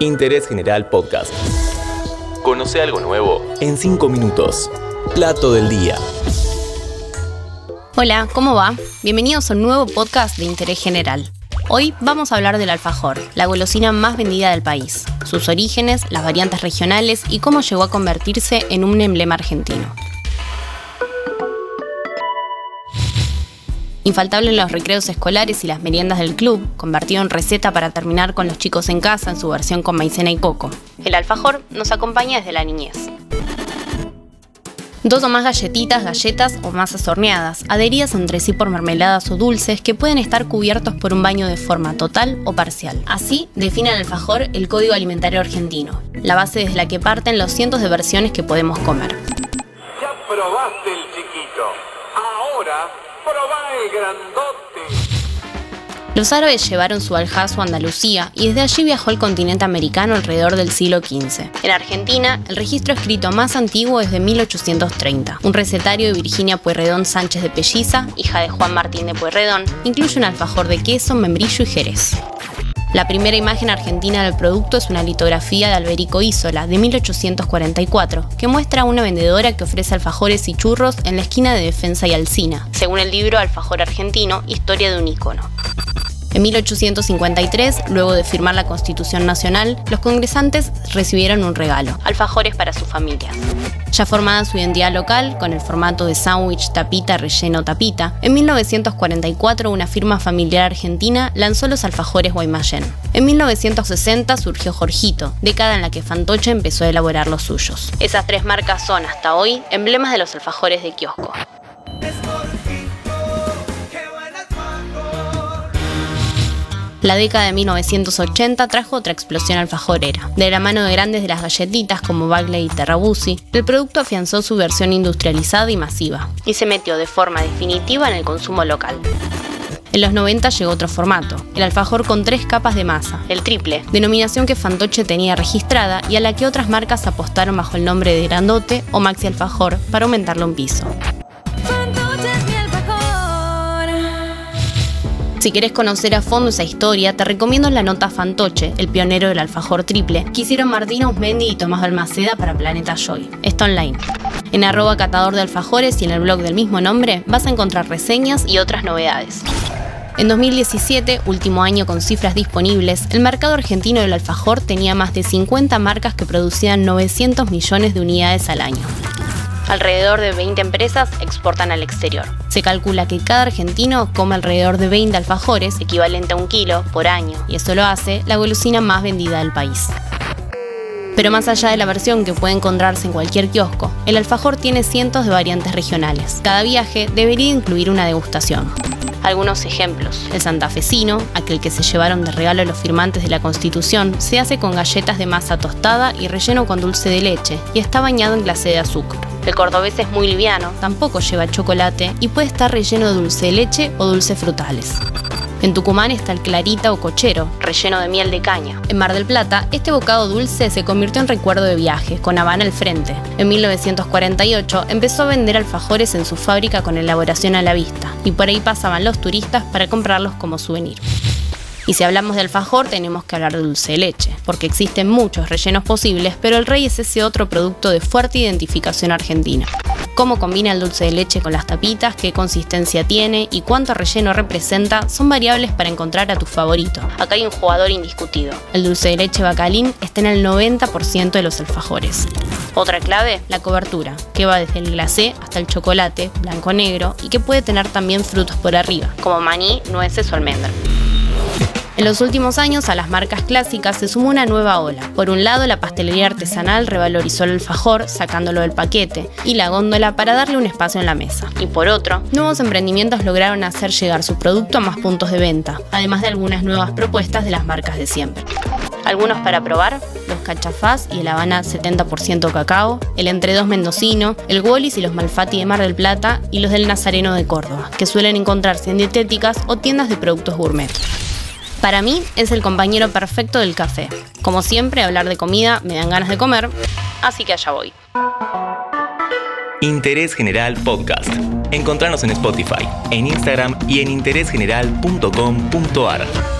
Interés General Podcast. Conoce algo nuevo en 5 minutos. Plato del día. Hola, ¿cómo va? Bienvenidos a un nuevo podcast de Interés General. Hoy vamos a hablar del alfajor, la golosina más vendida del país, sus orígenes, las variantes regionales y cómo llegó a convertirse en un emblema argentino. Infaltable en los recreos escolares y las meriendas del club, convertido en receta para terminar con los chicos en casa en su versión con maicena y coco. El alfajor nos acompaña desde la niñez. Dos o más galletitas, galletas o masas horneadas, adheridas entre sí por mermeladas o dulces que pueden estar cubiertos por un baño de forma total o parcial. Así define el alfajor el Código Alimentario Argentino, la base desde la que parten los cientos de versiones que podemos comer. Ya probaste grandote. Los árabes llevaron su aljazo a Andalucía y desde allí viajó al continente americano alrededor del siglo XV. En Argentina, el registro escrito más antiguo es de 1830. Un recetario de Virginia Pueyrredón Sánchez de Pelliza, hija de Juan Martín de Pueyrredón, incluye un alfajor de queso, membrillo y jerez. La primera imagen argentina del producto es una litografía de Alberico Isola, de 1844, que muestra a una vendedora que ofrece alfajores y churros en la esquina de Defensa y Alcina, según el libro Alfajor Argentino, Historia de un ícono. En 1853, luego de firmar la Constitución Nacional, los congresantes recibieron un regalo, alfajores para sus familias. Ya formada su identidad local, con el formato de sándwich, tapita, relleno, tapita, en 1944 una firma familiar argentina lanzó los alfajores Guaymallén. En 1960 surgió Jorgito, década en la que Fantoche empezó a elaborar los suyos. Esas tres marcas son, hasta hoy, emblemas de los alfajores de kiosco. La década de 1980 trajo otra explosión alfajorera. De la mano de grandes de las galletitas como Bagley y Terrabusi, el producto afianzó su versión industrializada y masiva, y se metió de forma definitiva en el consumo local. En los 90 llegó otro formato, el alfajor con tres capas de masa, el triple, denominación que Fantoche tenía registrada y a la que otras marcas apostaron bajo el nombre de Grandote o Maxi Alfajor para aumentarlo un piso. Si querés conocer a fondo esa historia, te recomiendo la nota Fantoche, el pionero del alfajor triple, que hicieron Martina Usmendi y Tomás Balmaceda para Planeta Joy. Está online. En arroba catador de alfajores y en el blog del mismo nombre vas a encontrar reseñas y otras novedades. En 2017, último año con cifras disponibles, el mercado argentino del alfajor tenía más de 50 marcas que producían 900 millones de unidades al año. Alrededor de 20 empresas exportan al exterior. Se calcula que cada argentino come alrededor de 20 alfajores, equivalente a un kilo, por año, y eso lo hace la golosina más vendida del país. Pero más allá de la versión que puede encontrarse en cualquier kiosco, el alfajor tiene cientos de variantes regionales. Cada viaje debería incluir una degustación. Algunos ejemplos. El santafesino, aquel que se llevaron de regalo los firmantes de la Constitución, se hace con galletas de masa tostada y relleno con dulce de leche y está bañado en glacé de azúcar. El cordobés es muy liviano, tampoco lleva chocolate y puede estar relleno de dulce de leche o dulces frutales. En Tucumán está el clarita o cochero, relleno de miel de caña. En Mar del Plata, este bocado dulce se convirtió en recuerdo de viaje, con Habana al frente. En 1948 empezó a vender alfajores en su fábrica con elaboración a la vista, y por ahí pasaban los turistas para comprarlos como souvenir. Y si hablamos de alfajor, tenemos que hablar de dulce de leche, porque existen muchos rellenos posibles, pero el rey es ese otro producto de fuerte identificación argentina. Cómo combina el dulce de leche con las tapitas, qué consistencia tiene y cuánto relleno representa son variables para encontrar a tu favorito. Acá hay un jugador indiscutido. El dulce de leche bacalín está en el 90% de los alfajores. Otra clave, la cobertura, que va desde el glacé hasta el chocolate, blanco-negro, y que puede tener también frutos por arriba, como maní, nueces o almendra. En los últimos años a las marcas clásicas se sumó una nueva ola. Por un lado, la pastelería artesanal revalorizó el alfajor sacándolo del paquete y la góndola para darle un espacio en la mesa. Y por otro, nuevos emprendimientos lograron hacer llegar su producto a más puntos de venta, además de algunas nuevas propuestas de las marcas de siempre. Algunos para probar, los cachafás y el Habana 70% cacao, el Entre Dos mendocino, el Wallis y los Malfatti de Mar del Plata y los del Nazareno de Córdoba, que suelen encontrarse en dietéticas o tiendas de productos gourmet. Para mí es el compañero perfecto del café. Como siempre, hablar de comida me dan ganas de comer, así que allá voy. Interés General Podcast. Encontrarnos en Spotify, en Instagram y en interésgeneral.com.ar.